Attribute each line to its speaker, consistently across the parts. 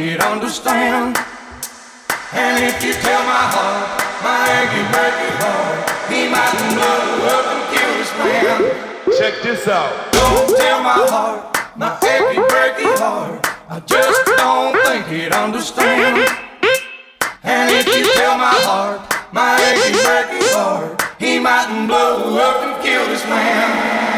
Speaker 1: it understand.
Speaker 2: And if you tell my heart, my achy, breaky heart, he might blow up and kill his man.
Speaker 3: Check this out.
Speaker 2: Don't tell my heart, my achy, breaky heart, I just don't think it understand. And if you tell my heart, my achy, breaky heart, he might blow up and kill this man.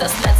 Speaker 2: das letzte.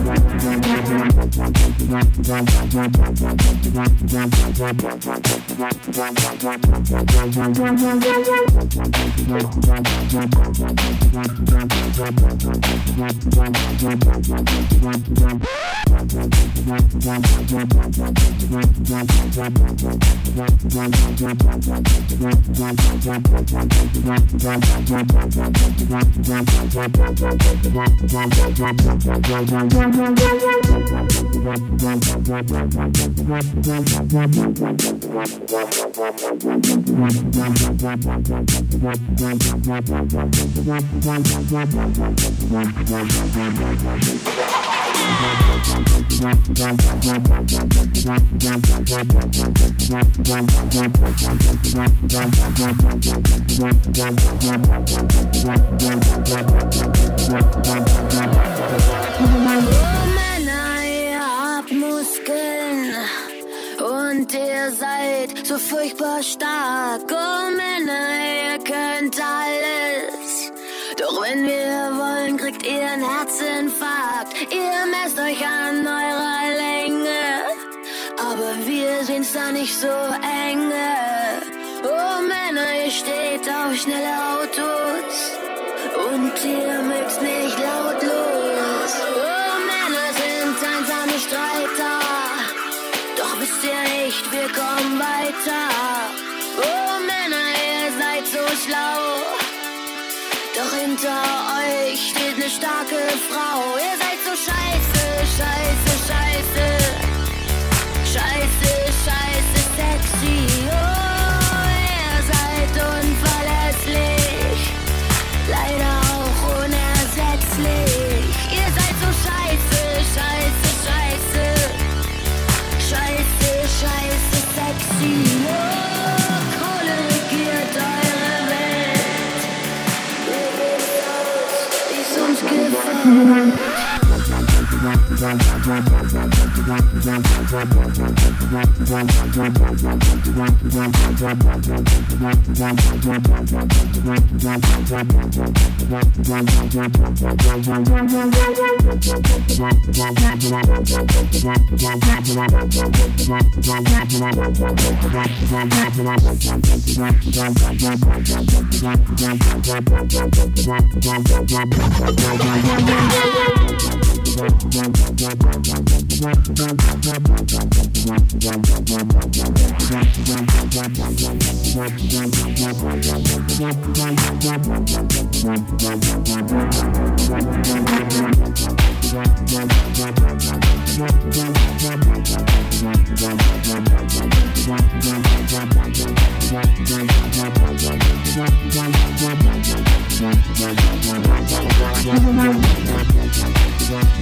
Speaker 2: Männer, ihr habt Muskeln und ihr seid so furchtbar stark. Oh Männer, ihr könnt alles. Doch wenn wir kriegt ihr einen Herzinfarkt. Ihr messt euch an eurer Länge, aber wir sehen's da nicht so enge. Oh Männer, ihr steht auf schnelle Autos und ihr mögt's nicht lautlos. Oh Männer sind einsame Streiter, doch wisst ihr nicht, wir kommen weiter. Oh Männer, ihr seid so schlau. Doch hinter euch steht eine starke Frau. Ihr seid so scheiße, scheiße. Scheiße, scheiße, scheiße. Scheiße, scheiße, sexy. Oh, Kohle regiert eure Welt. Ihr wisst aus, wie's uns gefällt.
Speaker 4: Thank yeah.